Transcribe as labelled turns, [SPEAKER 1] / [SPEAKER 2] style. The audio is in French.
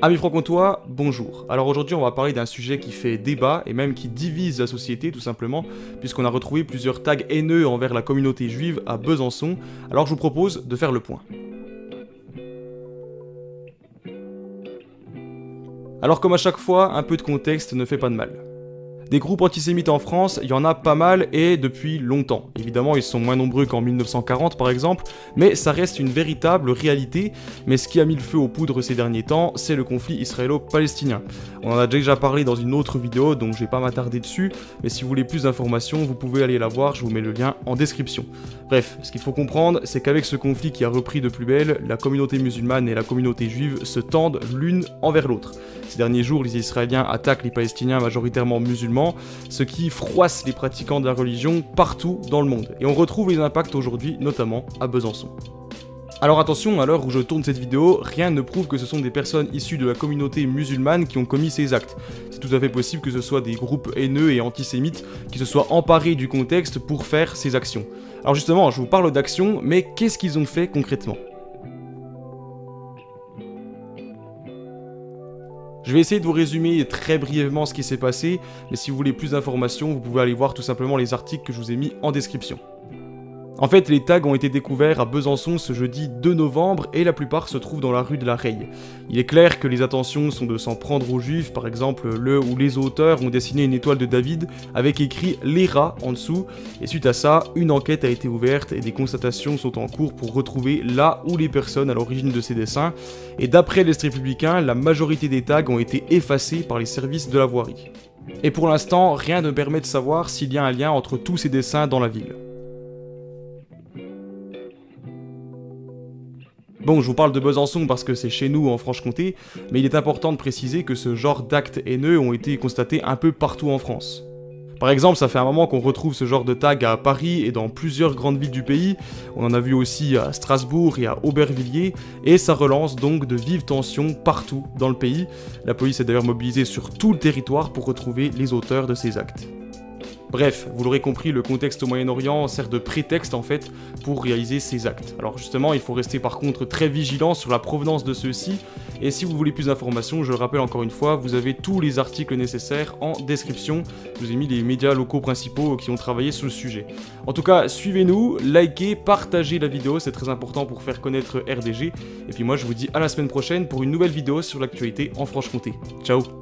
[SPEAKER 1] Amis franc-comtois, bonjour. Alors aujourd'hui on va parler d'un sujet qui fait débat et même qui divise la société tout simplement, puisqu'on a retrouvé plusieurs tags haineux envers la communauté juive à Besançon, alors je vous propose de faire le point. Alors comme à chaque fois, un peu de contexte ne fait pas de mal. Des groupes antisémites en France, il y en a pas mal et depuis longtemps. Évidemment, ils sont moins nombreux qu'en 1940 par exemple, mais ça reste une véritable réalité. Mais ce qui a mis le feu aux poudres ces derniers temps, c'est le conflit israélo-palestinien. On en a déjà parlé dans une autre vidéo, donc je vais pas m'attarder dessus, mais si vous voulez plus d'informations, vous pouvez aller la voir, je vous mets le lien en description. Bref, ce qu'il faut comprendre, c'est qu'avec ce conflit qui a repris de plus belle, la communauté musulmane et la communauté juive se tendent l'une envers l'autre. Ces derniers jours, les Israéliens attaquent les Palestiniens majoritairement musulmans, ce qui froisse les pratiquants de la religion partout dans le monde. Et on retrouve les impacts aujourd'hui, notamment à Besançon. Alors attention, à l'heure où je tourne cette vidéo, rien ne prouve que ce sont des personnes issues de la communauté musulmane qui ont commis ces actes. C'est tout à fait possible que ce soit des groupes haineux et antisémites qui se soient emparés du contexte pour faire ces actions. Alors justement, je vous parle d'actions, mais qu'est-ce qu'ils ont fait concrètement? Je vais essayer de vous résumer très brièvement ce qui s'est passé, mais si vous voulez plus d'informations, vous pouvez aller voir tout simplement les articles que je vous ai mis en description. En fait, les tags ont été découverts à Besançon ce jeudi 2 novembre et la plupart se trouvent dans la rue de la Reille. Il est clair que les intentions sont de s'en prendre aux juifs, par exemple le ou les auteurs ont dessiné une étoile de David avec écrit les rats en dessous, et suite à ça, une enquête a été ouverte et des constatations sont en cours pour retrouver là où les personnes à l'origine de ces dessins, et d'après l'Est républicain, la majorité des tags ont été effacés par les services de la voirie. Et pour l'instant, rien ne permet de savoir s'il y a un lien entre tous ces dessins dans la ville. Bon, je vous parle de Besançon parce que c'est chez nous en Franche-Comté, mais il est important de préciser que ce genre d'actes haineux ont été constatés un peu partout en France. Par exemple, ça fait un moment qu'on retrouve ce genre de tag à Paris et dans plusieurs grandes villes du pays, on en a vu aussi à Strasbourg et à Aubervilliers, et ça relance donc de vives tensions partout dans le pays. La police est d'ailleurs mobilisée sur tout le territoire pour retrouver les auteurs de ces actes. Bref, vous l'aurez compris, le contexte au Moyen-Orient sert de prétexte en fait pour réaliser ces actes. Alors justement, il faut rester par contre très vigilant sur la provenance de ceux-ci, et si vous voulez plus d'informations, je le rappelle encore une fois, vous avez tous les articles nécessaires en description. Je vous ai mis les médias locaux principaux qui ont travaillé sur le sujet. En tout cas, suivez-nous, likez, partagez la vidéo, c'est très important pour faire connaître RDG. Et puis moi, je vous dis à la semaine prochaine pour une nouvelle vidéo sur l'actualité en Franche-Comté. Ciao